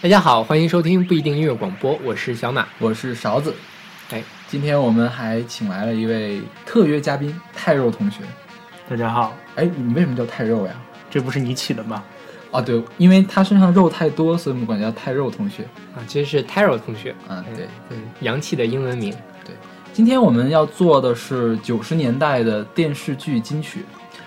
大家好，欢迎收听不一定音乐广播，我是小马，我是勺子。哎，今天我们还请来了一位特约嘉宾，泰肉同学。大家好，哎，你为什么叫泰肉呀？这不是你起的吗？哦，对，因为他身上肉太多，所以我们管叫泰肉同学。啊，其实是 Taro 同学。嗯，对，嗯，洋气的英文名。对，今天我们要做的是九十年代的电视剧金曲。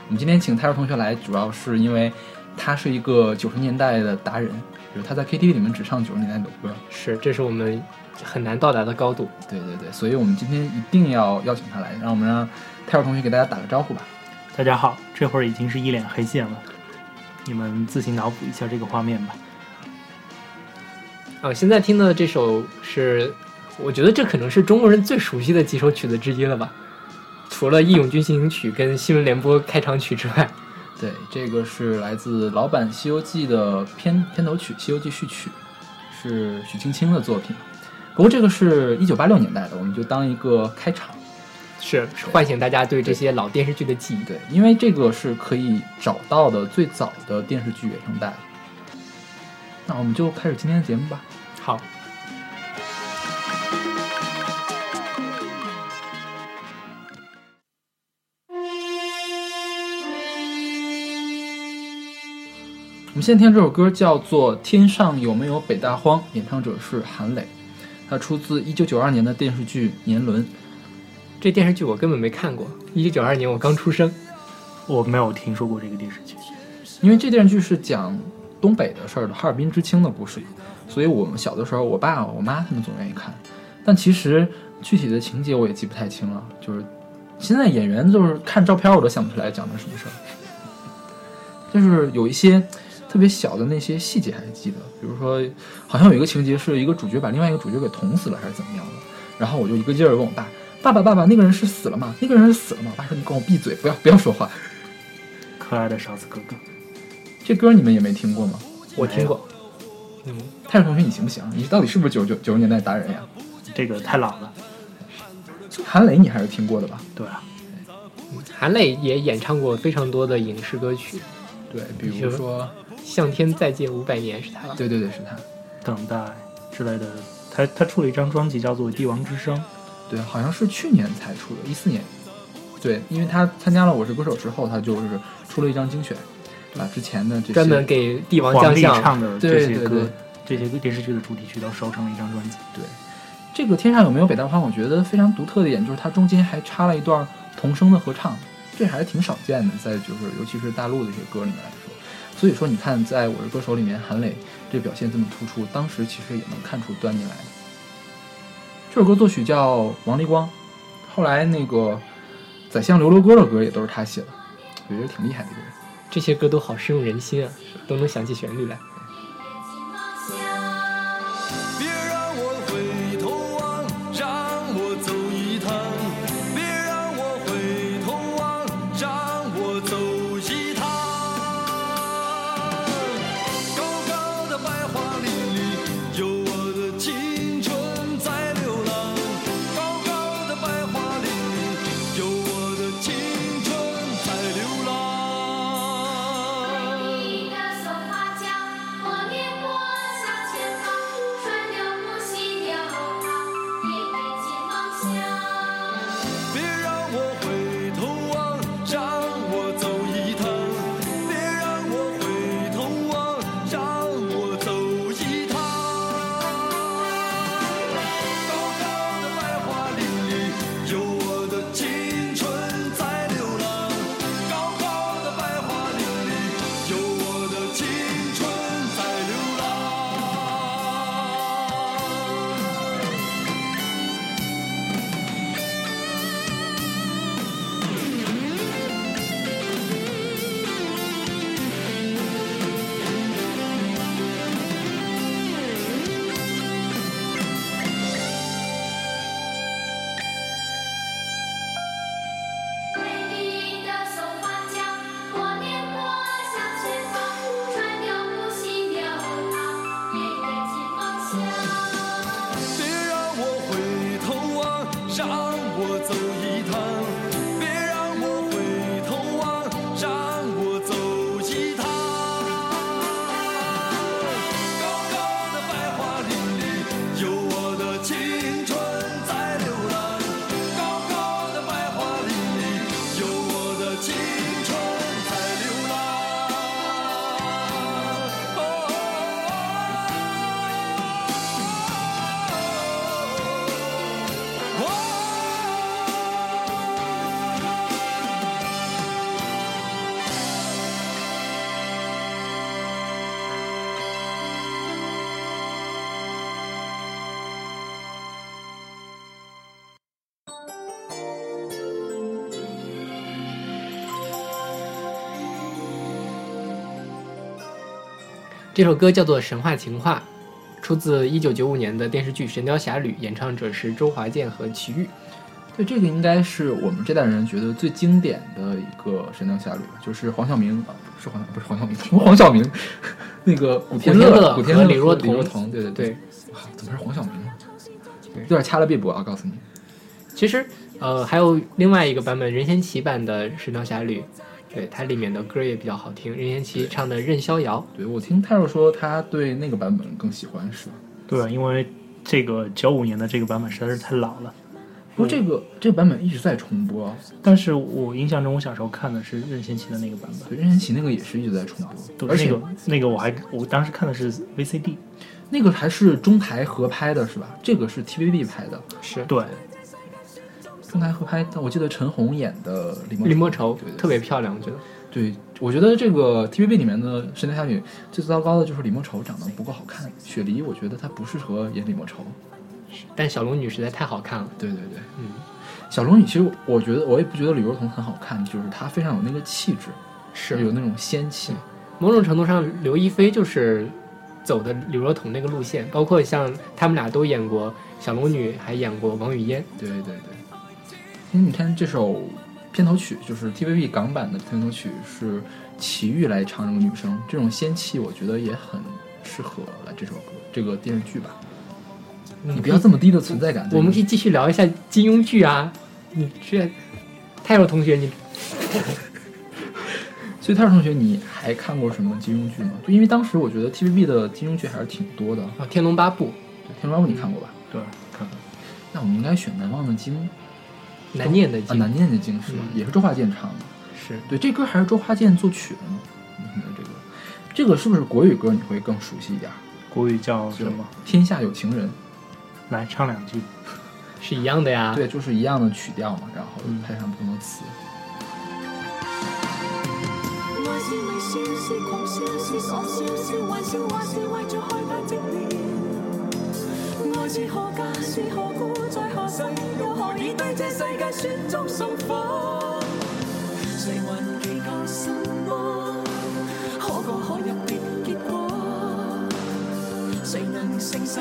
我们今天请泰肉同学来，主要是因为他是一个九十年代的达人，就是他在 KTV 里面只唱九十年代的歌。是，这是我们很难到达的高度。对对对，所以我们今天一定要邀请他来，让我们让泰尔同学给大家打个招呼吧。大家好，这会儿已经是一脸黑线了，你们自行脑补一下这个画面吧。啊，现在听的这首是，我觉得这可能是中国人最熟悉的几首曲子之一了吧，除了《义勇军进行曲》跟《新闻联播》开场曲之外。对，这个是来自老版《西游记》的片片头曲《西游记序曲》，是许青青的作品。不过这个是一九八六年代的，我们就当一个开场。是唤醒大家对这些老电视剧的记忆。对，因为这个是可以找到的最早的电视剧原声带。那我们就开始今天的节目吧。好，们现在听这首歌叫做《天上有没有北大荒》，演唱者是韩磊，它出自一九九二年的电视剧《年轮》。这电视剧我根本没看过。一九九二年我刚出生。我没有听说过这个电视剧。因为这电视剧是讲东北的事儿的，哈尔滨知青的故事，所以我们小的时候，我爸我妈他们总愿意看。但其实具体的情节我也记不太清了，就是现在演员就是看照片我都想不起来讲的什么事儿，就是有一些特别小的那些细节还记得，比如说好像有一个情节是一个主角把另外一个主角给捅死了还是怎么样的，然后我就一个劲儿问我爸。爸爸，爸爸，那个人是死了吗？那个人是死了吗？我爸说：“你给我闭嘴，不要不要说话。”可爱的勺子哥哥，这歌你们也没听过吗？我听过。嗯，泰瑞同学，你行不行？你到底是不是九九九十年代达人呀？这个太老了。韩磊，你还是听过的吧？对啊，韩磊也演唱过非常多的影视歌曲。对，比如说《向天再借五百年》是他吧？对对对，是他。等待之类的，他他出了一张专辑叫做《帝王之声》。对，好像是去年才出的，一四年。对，因为他参加了《我是歌手》之后，他就是出了一张精选，把之前的这些专门给帝王将相唱的这些歌，这些电视剧的主题曲都收成了一张专辑。对，这个《天上有没有北大荒》，我觉得非常独特的一点就是它中间还插了一段童声的合唱，这还是挺少见的，在就是尤其是大陆的一些歌里面来说。所以说，你看，在我是歌手里面，韩磊这表现这么突出，当时其实也能看出端倪来的。这首歌作曲叫王立光，后来那个《宰相刘罗锅》的歌也都是他写的，我觉得挺厉害的一个人。这些歌都好深入人心啊，都能想起旋律来。这首歌叫做《神话情话》，出自一九九五年的电视剧《神雕侠侣》，演唱者是周华健和齐豫。对，这个应该是我们这代人觉得最经典的一个《神雕侠侣》，就是黄晓明啊，不是黄不是黄晓明，黄晓明？那个古天天乐古天乐李李若彤彤，对对对，啊怎么是黄晓明呢？有点掐了臂膊啊！告诉你，其实呃还有另外一个版本任贤齐版的《神雕侠侣》，对它里面的歌也比较好听，任贤齐唱的《任逍遥》。对我听泰若说他对那个版本更喜欢，是吧？对，因为这个九五年的这个版本实在是太老了。不过这个这个版本一直在重播，但是我印象中，我小时候看的是任贤齐的那个版本，对任贤齐那个也是一直在重播，而且那个那个我还我当时看的是 VCD，那个还是中台合拍的，是吧？这个是 TVB 拍的，是对，中台合拍，但我记得陈红演的李莫李莫愁特别漂亮，我觉得。对，我觉得这个 TVB 里面的《神雕侠侣》最糟糕的就是李莫愁长得不够好看，雪梨我觉得她不适合演李莫愁。但小龙女实在太好看了，对对对，嗯，小龙女其实我觉得我也不觉得李若彤很好看，就是她非常有那个气质，是有那种仙气。某种程度上，刘亦菲就是走的李若彤那个路线，包括像他们俩都演过小龙女，还演过王语嫣。对对对，因为你看这首片头曲，就是 TVB 港版的片头曲是齐豫来唱这个女生，这种仙气我觉得也很适合来这首歌这个电视剧吧。你不要这么低的存在感。我们可以继续聊一下金庸剧啊，你这泰若同学，你 所以泰尔同学，你还看过什么金庸剧吗？就因为当时我觉得 TVB 的金庸剧还是挺多的。啊，《天龙八部》对，《天龙八部》你看过吧？对，看过那我们应该选《难忘的经》啊，难念的经，难念的经是吧？嗯也是周华健唱的。是对，这歌还是周华健作曲的呢。你听的这个，这个是不是国语歌？你会更熟悉一点？国语叫什么？天下有情人。来唱两句。是一样的呀。对，就是一样的曲调嘛，然后嗯配上不同的词。愛愛是何家，是何故，在何世，又何以对这世界雪中送火？谁还祈求什么？可歌可泣的结果？谁能承受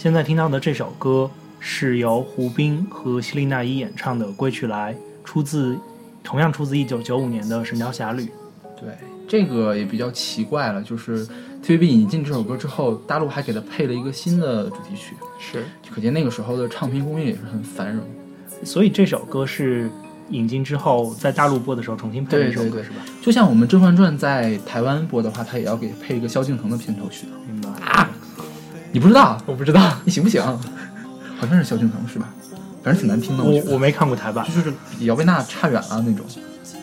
现在听到的这首歌是由胡兵和希利娜依演唱的《归去来》，出自同样出自一九九五年的《神雕侠侣》。对，这个也比较奇怪了，就是 TVB 引进这首歌之后，大陆还给它配了一个新的主题曲，是可见那个时候的唱片工业也是很繁荣。所以这首歌是引进之后在大陆播的时候重新配的一首歌，是吧？就像我们《甄嬛传》在台湾播的话，它也要给配一个萧敬腾的片头曲的。明白。啊，你不知道？我不知道。你行不行？好像是萧敬腾是吧？反正挺难听的，我我没看过台版就，是比姚贝娜差远了那种，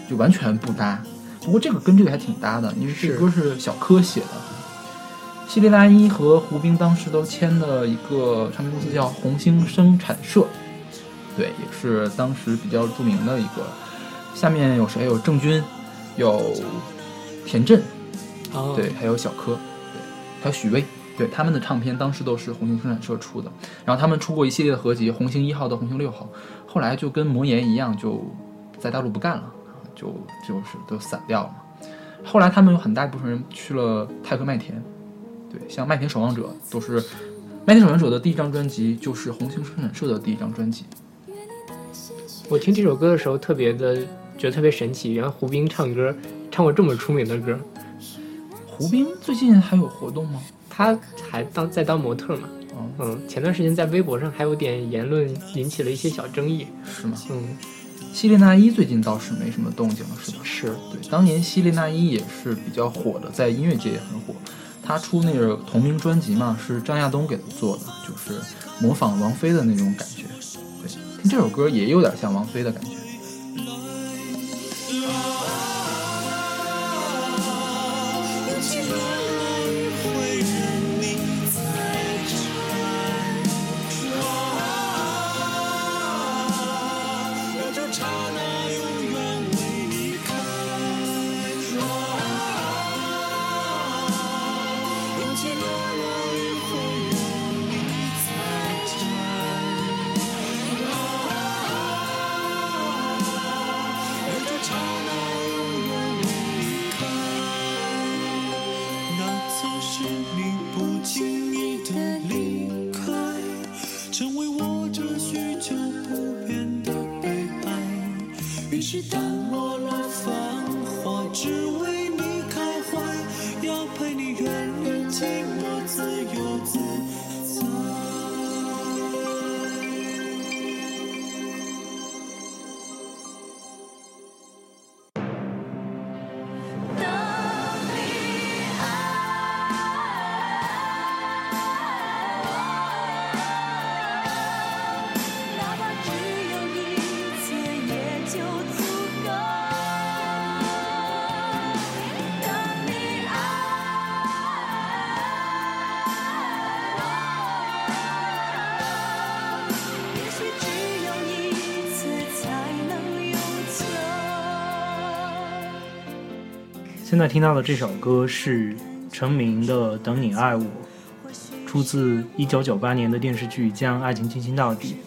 就完全不搭。不过这个跟这个还挺搭的，因为这歌是小柯写的。希利拉伊和胡兵当时都签了一个唱片公司叫红星生产社，对，也是当时比较著名的一个。下面有谁？有郑钧，有田震，哦，对，还有小柯，对，还有许巍，对，他们的唱片当时都是红星生产社出的。然后他们出过一系列的合集，红星一号到红星六号，后来就跟魔岩一样，就在大陆不干了，就就是都散掉了嘛。后来他们有很大一部分人去了泰克麦田，对，像麦田守望者都是麦田守望者的第一张专辑就是红星生产社的第一张专辑。我听这首歌的时候特别的觉得特别神奇，原来胡兵唱歌唱过这么出名的歌，胡兵最近还有活动吗？他还当在当模特嘛。哦，嗯，前段时间在微博上还有点言论引起了一些小争议。是吗？嗯，希列娜依最近倒是没什么动静了，是吧？是对，当年希列娜依也是比较火的，在音乐界也很火。她出那个同名专辑嘛，是张亚东给她做的，就是模仿王菲的那种感觉。对，听这首歌也有点像王菲的感觉。现在听到的这首歌是陈明的《等你爱我》，出自1998年的电视剧《将爱情进行到底》。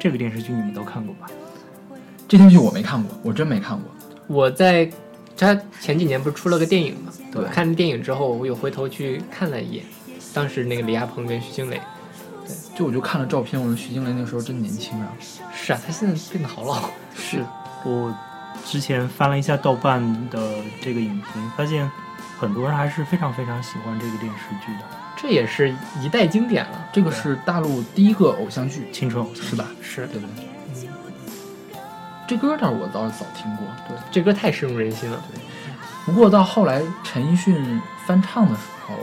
这个电视剧你们都看过吧？这电视剧我没看过，我真没看过。我在他前几年不是出了个电影嘛？对我看电影之后，我又回头去看了一眼，当时那个李亚鹏跟徐静蕾，对就我就看了照片，我说徐静蕾那时候真年轻啊。是啊，她现在变得好老。是我之前翻了一下豆瓣的这个影评，发现很多人还是非常非常喜欢这个电视剧的这也是一代经典了。这个是大陆第一个偶像剧，青春偶像是吧？是对不对？嗯这歌倒是我倒是早听过，对。这歌太深入人心了。对不过到后来陈奕迅翻唱的时候，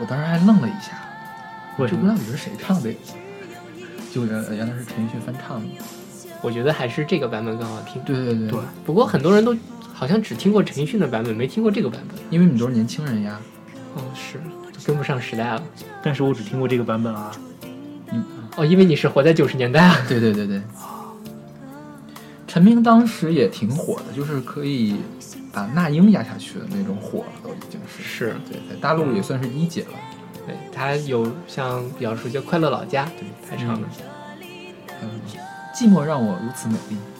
我当时还愣了一下，为什么？这歌到底是谁唱的呀？就原原来是陈奕迅翻唱的。我觉得还是这个版本更好听。对对对对，不过很多人都好像只听过陈奕迅的版本，没听过这个版本。因为你们都是年轻人呀。哦，是跟不上时代了。但是我只听过这个版本啊。嗯哦，因为你是活在九十年代啊。对对对对。陈明当时也挺火的，就是可以把那英压下去的那种火了，都已经是。是，对，在大陆也算是一姐了。对他有像比较熟悉的《快乐老家》，对他唱的。还有什么寂寞让我如此美丽。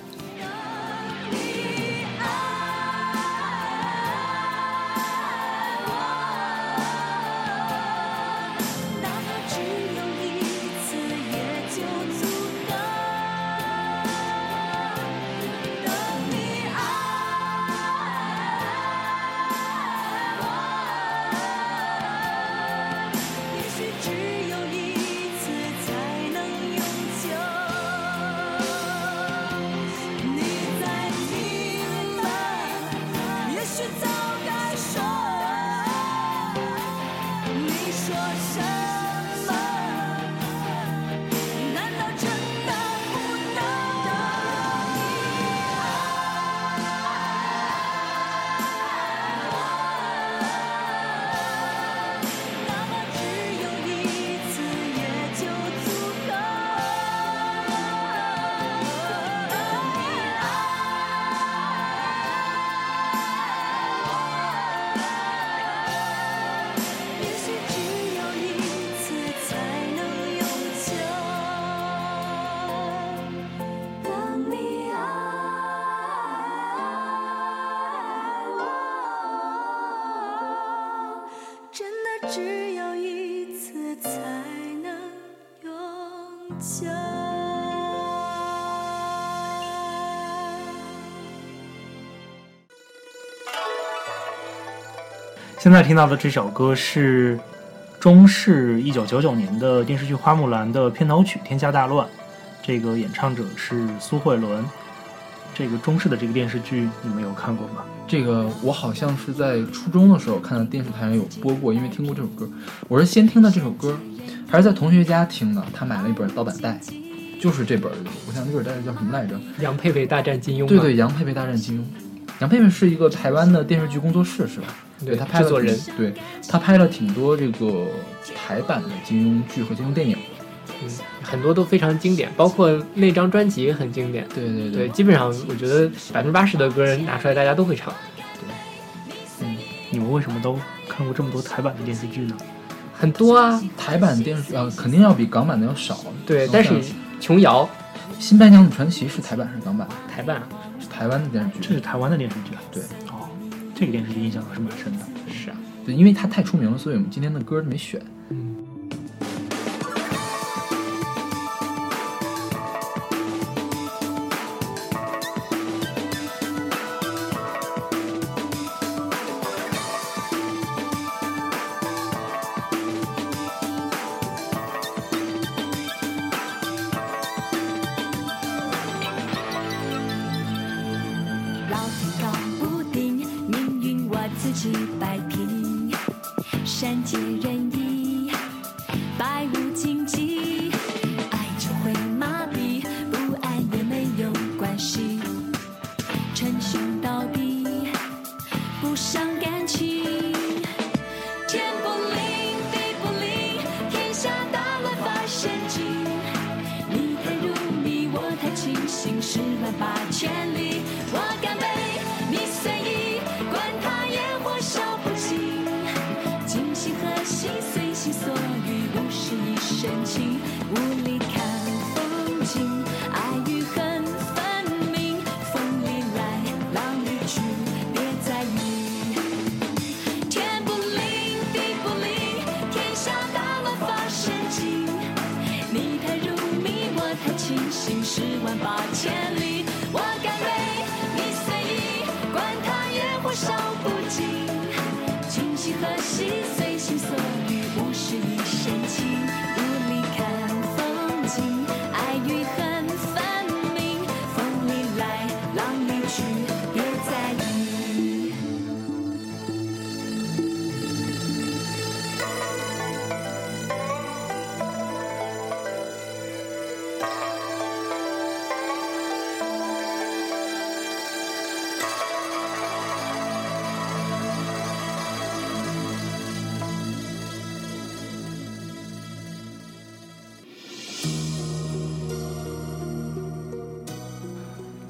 现在听到的这首歌是中视一九九九年的电视剧《花木兰》的片头曲《天下大乱》，这个演唱者是苏慧伦。这个中式的这个电视剧你们有看过吗？这个我好像是在初中的时候看到电视台上有播过，因为听过这首歌。我是先听的这首歌，还是在同学家听的。他买了一本盗版带，就是这本，我想那本带叫什么来着？杨佩佩大战金庸，对对，杨佩佩大战金庸。杨佩佩是一个台湾的电视剧工作室是吧？对他拍了制作人，对他拍了挺多这个台版的金庸剧和金庸电影。嗯，很多都非常经典，包括那张专辑也很经典。对对对，基本上我觉得百分之八十的歌拿出来大家都会唱，对，嗯你们为什么都看过这么多台版的电视剧呢？很多啊。台版电视剧啊，肯定要比港版的要少。对，但是琼瑶《新白娘子传奇》是台版还是港版？台版是台湾的电视剧。这是台湾的电视剧啊。对哦，这个电视剧印象还是蛮深的。是啊，对，因为它太出名了，所以我们今天的歌没选。嗯。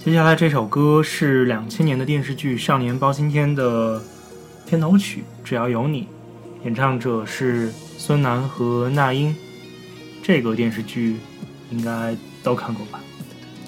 接下来这首歌是两千年的电视剧《少年包青天》的片头曲《只要有你》，演唱者是孙楠和那英。这个电视剧应该都看过吧？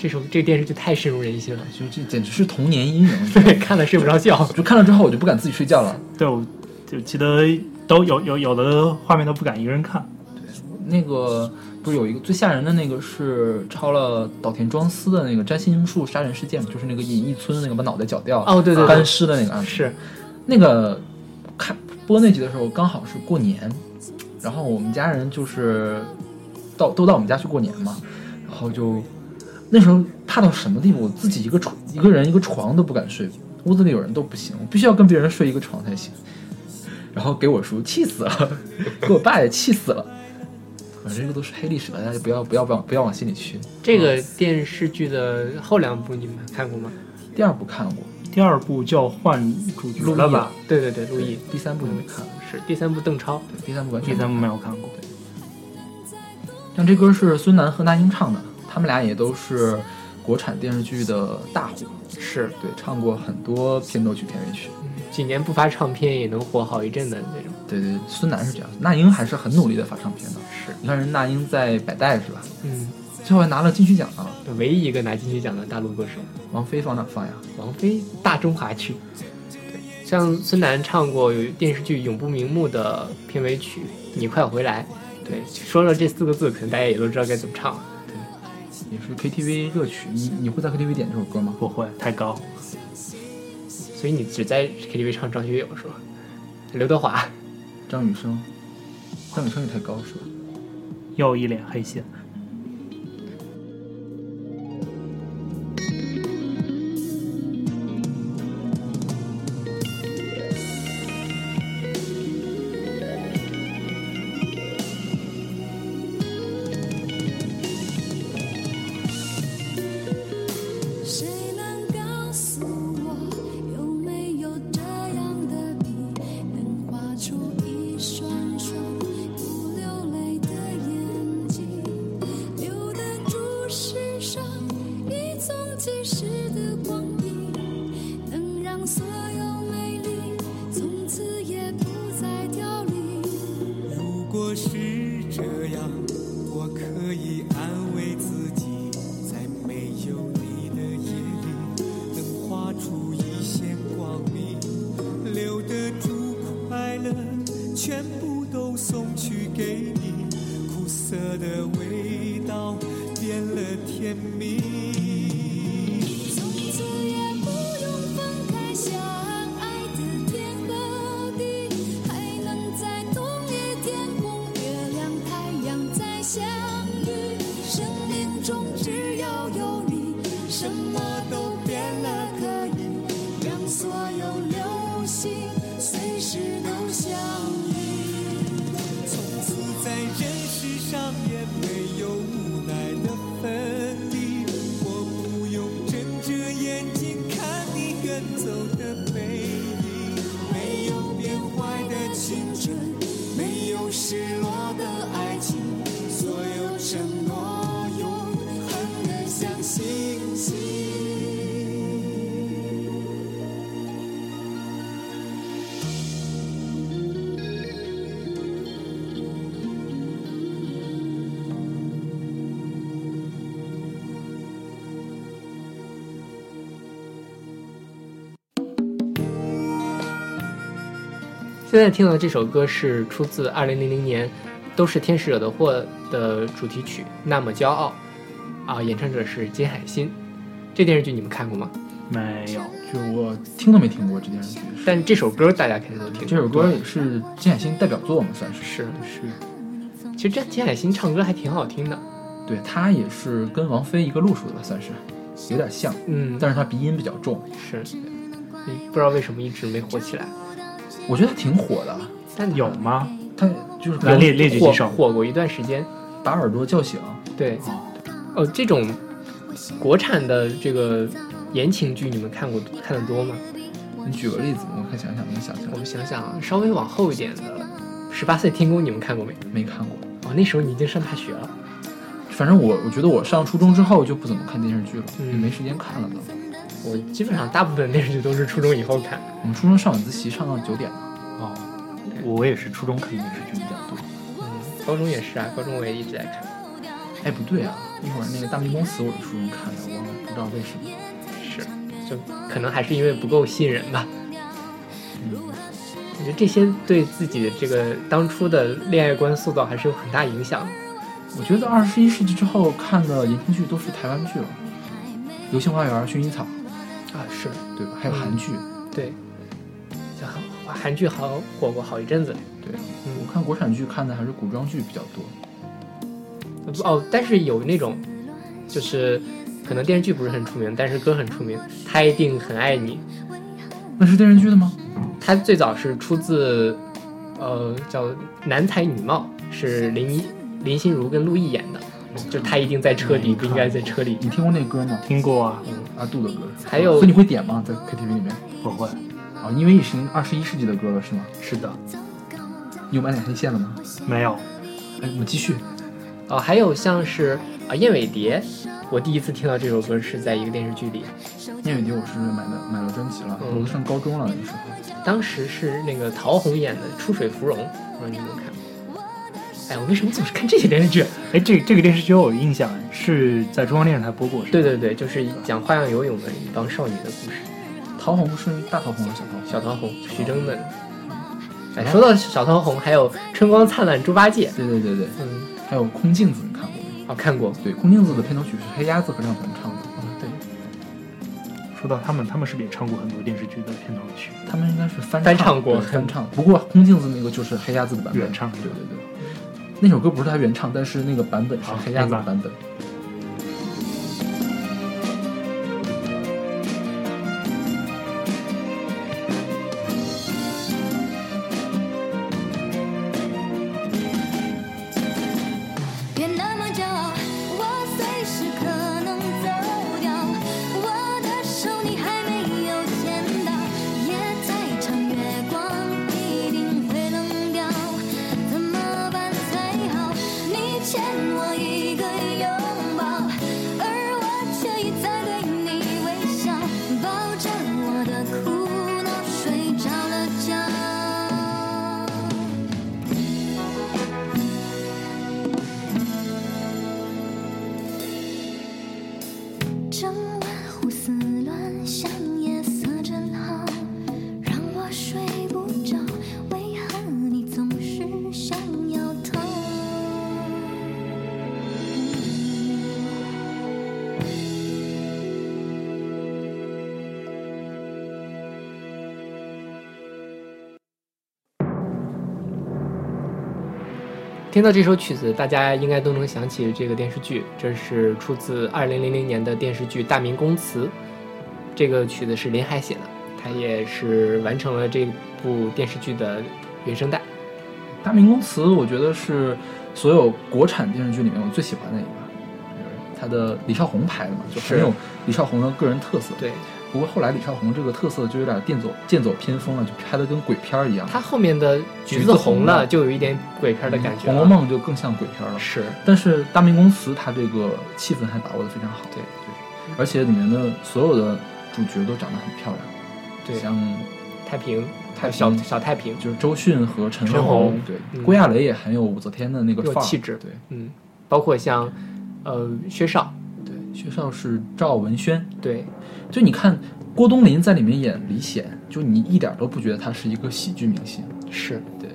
这首这个电视剧太深入人心了，就这简直是童年阴影。对，看了睡不着觉。就看了之后，我就不敢自己睡觉了。对，我就记得都有有有的画面都不敢一个人看。对那个不是有一个最吓人的那个是抄了岛田庄司的那个占星术杀人事件吗？就是那个隐逸村那个把脑袋绞掉哦对对对干尸的那个案子。是，那个看播那集的时候刚好是过年，然后我们家人就是到都到我们家去过年嘛，然后就那时候怕到什么地步，我自己一个床一个人一个床都不敢睡，屋子里有人都不行，我必须要跟别人睡一个床才行。然后给我叔气死了，给我爸也气死了。反正这个都是黑历史了，大家就不要不要不要不要往心里去。这个电视剧的后两部你们看过吗？第二部看过，第二部叫换主角陆毅了吧？？对对对，陆毅第三部就没看了，是第三部邓超。对第三部完全第三部没有。有看过。像这歌是孙楠和那英唱的，他们俩也都是国产电视剧的大户，是，对，唱过很多片头曲、片尾曲。几年不发唱片也能火好一阵的那种。对对，孙楠是这样，那英还是很努力的发唱片的。是，你看人那英在百代是吧？嗯，最后还拿了金曲奖啊！唯一一个拿金曲奖的大陆歌手，王菲放哪放呀？王菲《大中华区》。对，像孙楠唱过有电视剧《永不瞑目》的片尾曲《你快回来》，对，说了这四个字，可能大家也都知道该怎么唱了。对也是 KTV 热曲。你你会在 KTV 点这首歌吗？不会太高。所以你只在 KTV 唱张学友是吧？刘德华，张雨生，张雨生也太高是吧？又一脸黑线。时都相现在听到的这首歌是出自2000年《都是天使惹的祸》的主题曲《那么骄傲》，啊，演唱者是金海心。这电视剧你们看过吗？没有，就我听都没听过这电视剧。但这首歌大家肯定都听过。这首歌也是金海心代表作嘛，算是。是是，其实这金海心唱歌还挺好听的。对他也是跟王菲一个路数的，算是有点像，嗯，但是他鼻音比较重。是，不知道为什么一直没火起来。我觉得他挺火的，但有吗？他就是来列列举火几首。火过一段时间。把耳朵叫醒，对，哦，哦，这种国产的这个言情剧，你们看过看的多吗？你举个例子，我看想想能想起来我。们想想啊，稍微往后一点的，《十八岁天宫》，你们看过没？没看过，哦，那时候你已经上大学了。反正我我觉得我上初中之后就不怎么看电视剧了，嗯也没时间看了都。我基本上大部分电视剧都是初中以后看。我们初中上晚自习上到九点呢。哦，我也是初中看电视剧比较多。嗯，高中也是啊，高中我也一直在看。哎，不对啊，一会儿那个《大明宫词》我是初中看的，我不知道为什么。是，就可能还是因为不够吸引人吧。嗯，我觉得这些对自己的这个当初的恋爱观塑造还是有很大影响的。我觉得二十一世纪之后看的言情剧都是台湾剧了，《流星花园》《薰衣草》，啊，是对吧？还有韩剧，对，像韩韩剧好火过好一阵子。对。嗯我看国产剧看的还是古装剧比较多。哦，但是有那种，就是可能电视剧不是很出名，但是歌很出名。他一定很爱你。那是电视剧的吗？它最早是出自，呃，叫《男才女貌》，是林林心如跟陆毅演的。就他一定在车底，不应该在车里。你听过那歌吗？听过啊，阿杜的歌。还有所以你会点吗？在 KTV 里面？不会。哦，因为已经二十一世纪的歌了，是吗？是的，你有买两黑线了吗？没有。哎，我们继续。哦，还有像是啊燕尾蝶，我第一次听到这首歌是在一个电视剧里，燕尾蝶我是买的买了专辑了，嗯我都上高中了那个时候。当时是那个陶虹演的《出水芙蓉》，不知道你有没有看过？哎，我为什么总是看这些电视剧？哎，这这个电视剧我有印象，是在中央电视台播过，是吧对对对，就是讲花样游泳的一帮少女的故事。陶桃红是大桃红还是小桃红？小桃红，徐峥的。哎，说到小桃红，还有春光灿烂猪八戒，对对对对，嗯，还有空镜子，你看过没？啊，看过，对，空镜子的片头曲是黑鸭子合唱团唱的，对，说到他们，他们是不是也唱过很多电视剧的片头曲？他们应该是翻翻唱过翻唱。不过空镜子那个就是黑鸭子的版本，原唱对对对。那首歌不是他原唱，但是那个版本是好黑鸭子的版本。听到这首曲子，大家应该都能想起这个电视剧，这是出自二零零零年的电视剧《大明宫词》。这个曲子是林海写的，他也是完成了这部电视剧的原声带。《大明宫词》我觉得是所有国产电视剧里面我最喜欢的一个，就是他的李少红拍的嘛，就很有李少红的个人特色。对不过后来李少红这个特色就有点剑走剑走偏锋了，就拍的跟鬼片儿一样。他后面的橘子红了，就有一点鬼片的感觉红。楼梦就更像鬼片了。是但是《大明宫词》它这个气氛还把握的非常好。对对，而且里面的所有的主角都长得很漂亮，对像太平，太小小太平，就是周迅和陈陈红对，嗯郭亚蕾也很有武则天的那个范儿气质对嗯，包括像呃薛少，对，薛少是赵文轩，对。就你看郭冬临在里面演李显，就你一点都不觉得他是一个喜剧明星，是。对，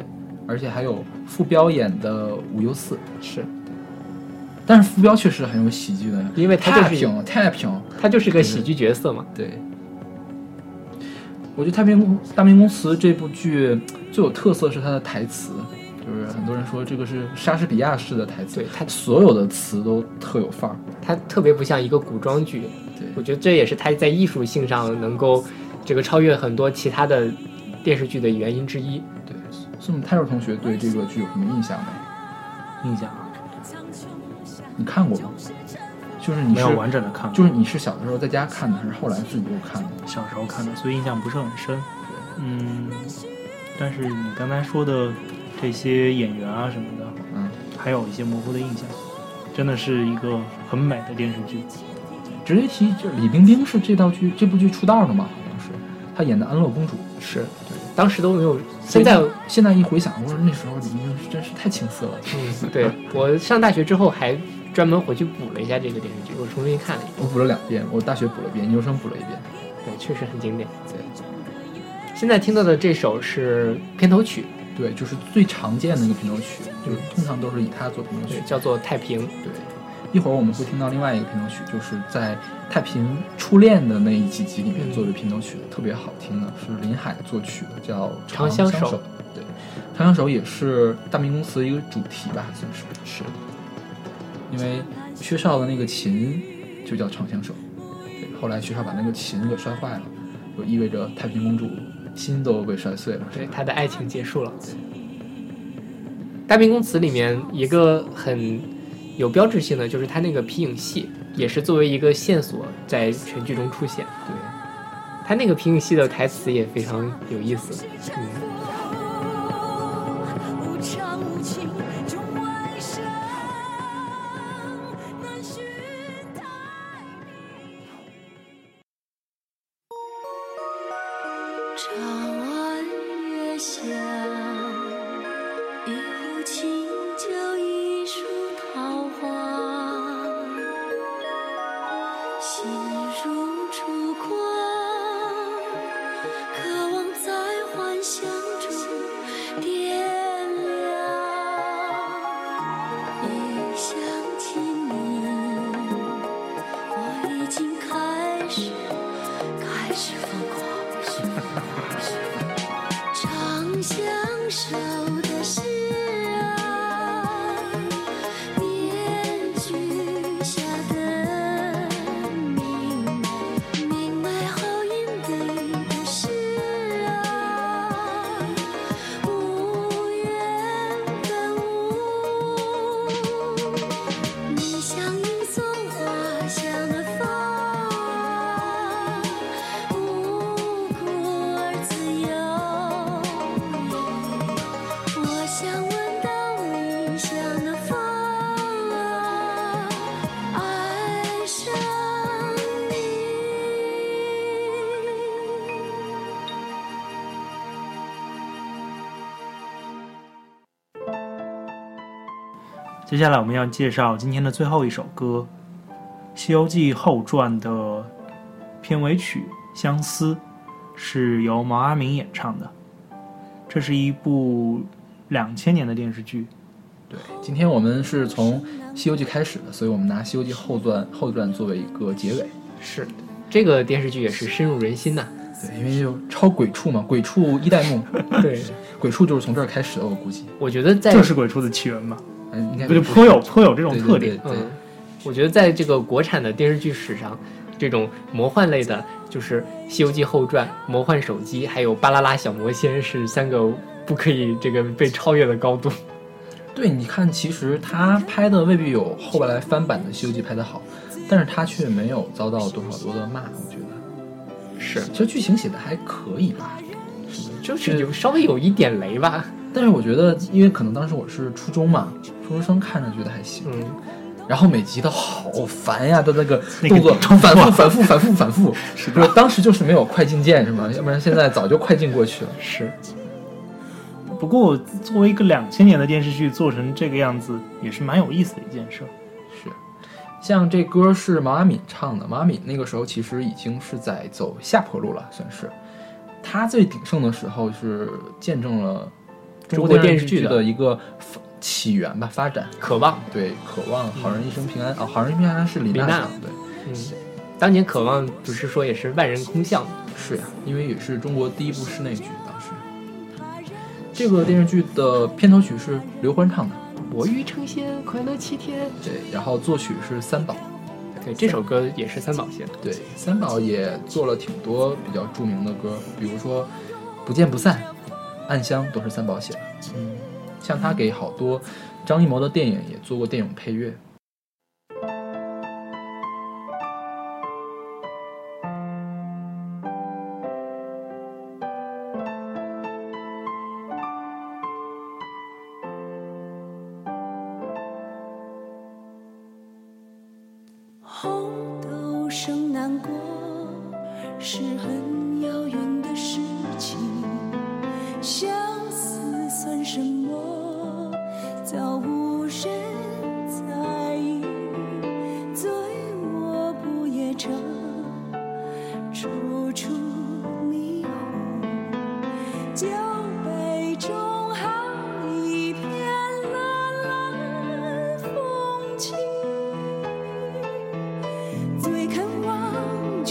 而且还有傅彪演的武攸四，是，但是傅彪确实很有喜剧的，因为他就是太平太平，他就是个喜剧角色嘛。对。我觉得《太平公大明宫词》这部剧最有特色是它的台词，就是很多人说这个是莎士比亚式的台词，对他所有的词都特有范儿。它特别不像一个古装剧，对我觉得这也是它在艺术性上能够这个超越很多其他的电视剧的原因之一。对，所以我们泰若同学对这个剧有什么印象没？印象啊你看过吗？就是你是没有完整的看过，就是你是小的时候在家看的，还是后来自己又看的？小时候看的，所以印象不是很深。嗯，但是你刚才说的这些演员啊什么的，嗯，还有一些模糊的印象，真的是一个很美的电视剧。直接提，就是李冰冰是这道剧这部剧出道的嘛？好像是，她演的安乐公主。是对，当时都没有，现在，现在一回想，我说那时候李冰冰是真是太青涩了。嗯，对我上大学之后还专门回去补了一下这个电视剧，我重新看了一遍，我补了两遍，我大学补了一遍，研究生补了一遍。对，确实很经典。对现在听到的这首是片头曲，对，就是最常见的一个片头曲，就是通常都是以它做片头曲，。叫做《太平》。对，一会儿我们会听到另外一个片头曲，就是在太平初恋的那一几集里面做的片头曲，特别好听的，是林海作曲的，叫《长相守相守》。对，《长相守》也是大明宫词的一个主题吧，算是。是，因为薛少的那个琴就叫长相守，对，后来薛少把那个琴给摔坏了，就意味着太平公主心都被摔碎了。对，他的爱情结束了。大明宫词里面一个很有标志性的，就是他那个皮影戏，也是作为一个线索在全剧中出现。对，他那个皮影戏的台词也非常有意思。嗯，少接下来我们要介绍今天的最后一首歌，《西游记后传》的片尾曲《相思》，是由毛阿敏演唱的。这是一部两千年的电视剧，对，今天我们是从《西游记》开始的，所以我们拿《西游记后传》后传作为一个结尾。是这个电视剧也是深入人心呐。对，因为就超鬼畜嘛，鬼畜一代目，对，鬼畜就是从这儿开始的，我估计。我觉得在这是鬼畜的起源吧？嗯，应该不就颇有颇有这种特点。对对对嗯，我觉得在这个国产的电视剧史上，这种魔幻类的，就是《西游记后传》《魔幻手机》还有《巴啦啦小魔仙》是三个不可以这个被超越的高度。对，你看，其实他拍的未必有后来翻版的《西游记》拍的好，但是他却没有遭到多少多的骂，我觉得。是，其实剧情写的还可以吧，就是有稍微有一点雷吧。但是我觉得，因为可能当时我是初中嘛，初中生看着觉得还行。嗯，然后每集都好烦呀，的那个动作 动作反复、反复、反复、反复，是不是？当时就是没有快进键，是吗？要不然现在早就快进过去了。是，不过作为一个两千年的电视剧做成这个样子，也是蛮有意思的一件事。是，像这歌是毛阿敏唱的，毛阿敏那个时候其实已经是在走下坡路了，算是。他最鼎盛的时候是见证了中国电视剧剧的的一个起源吧，发展。渴望。对，渴望好人一生平安啊、好人一生平安是李李娜娜唱的，对，嗯，当年渴望不是说也是万人空巷吗？是呀，因为也是中国第一部室内剧，当时。这个电视剧的片头曲是刘欢唱的，我欲成仙，快乐七天。对，然后作曲是三宝，对，这首歌也是三宝写的。对，三宝也做了挺多比较著名的歌，比如说《不见不散》《暗香》都是三宝写的。嗯，像他给好多张艺谋的电影也做过电影配乐。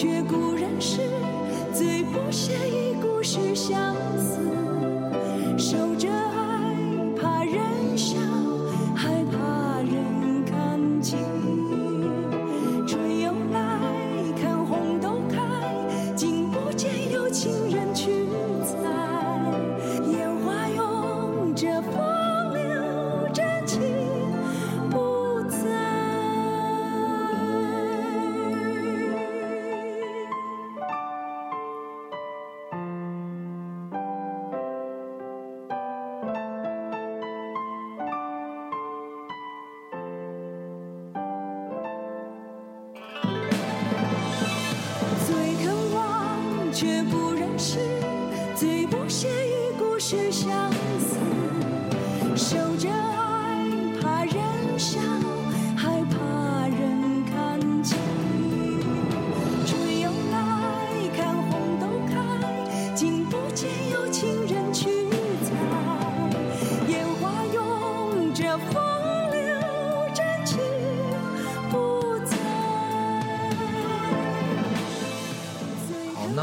却故人诗，最不屑一顾是相思。守着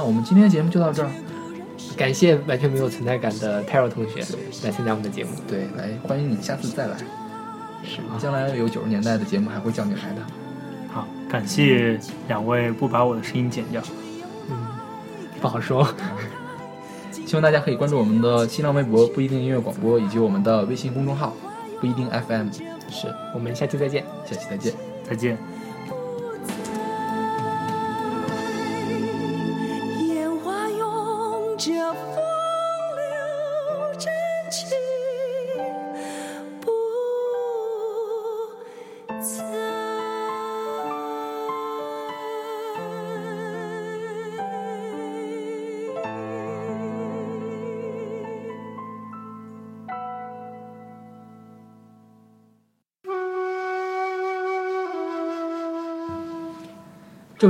我们今天的节目就到这儿。感谢完全没有存在感的 Taro 同学来参加我们的节目。对，来欢迎你下次再来。是啊，将来有九十年代的节目还会叫你来的。好，感谢两位不把我的声音剪掉。嗯，不好说。希望大家可以关注我们的新浪微博不一定音乐广播，以及我们的微信公众号不一定 FM。是我们下期再见。下期再见。再见。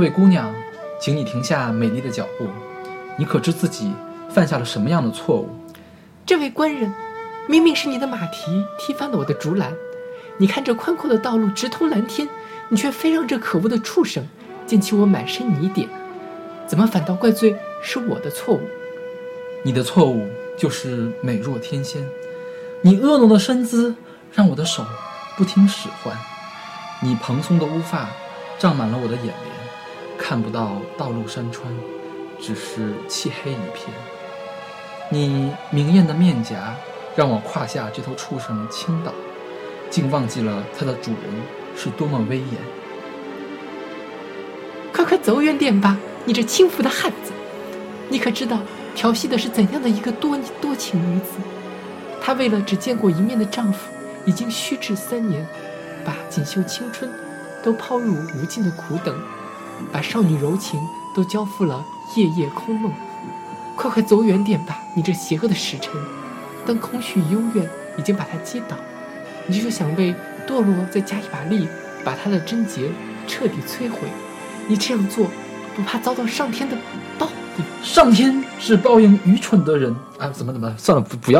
位姑娘，请你停下美丽的脚步，你可知自己犯下了什么样的错误？这位官人，明明是你的马蹄踢翻了我的竹篮。你看这宽阔的道路直通蓝天，你却非让这可恶的畜生溅起我满身泥点，怎么反倒怪罪是我的错误？你的错误就是美若天仙，你婀娜的身姿让我的手不听使唤，你蓬松的乌发胀满了我的眼帘，看不到道路山川，只是漆黑一片。你明艳的面颊让我胯下这头畜生倾倒，竟忘记了它的主人是多么威严。快快走远点吧，你这轻浮的汉子！你可知道调戏的是怎样的一个多多情女子？她为了只见过一面的丈夫，已经虚掷三年，把锦绣青春都抛入无尽的苦等，把少女柔情都交付了夜夜空梦。快快走远点吧，你这邪恶的使臣！当空虚幽怨已经把她击倒，你就想为堕落再加一把力，把她的贞洁彻底摧毁。你这样做，不怕遭到上天的报应？上天是报应愚蠢的人啊！怎么怎么？算了，不不要。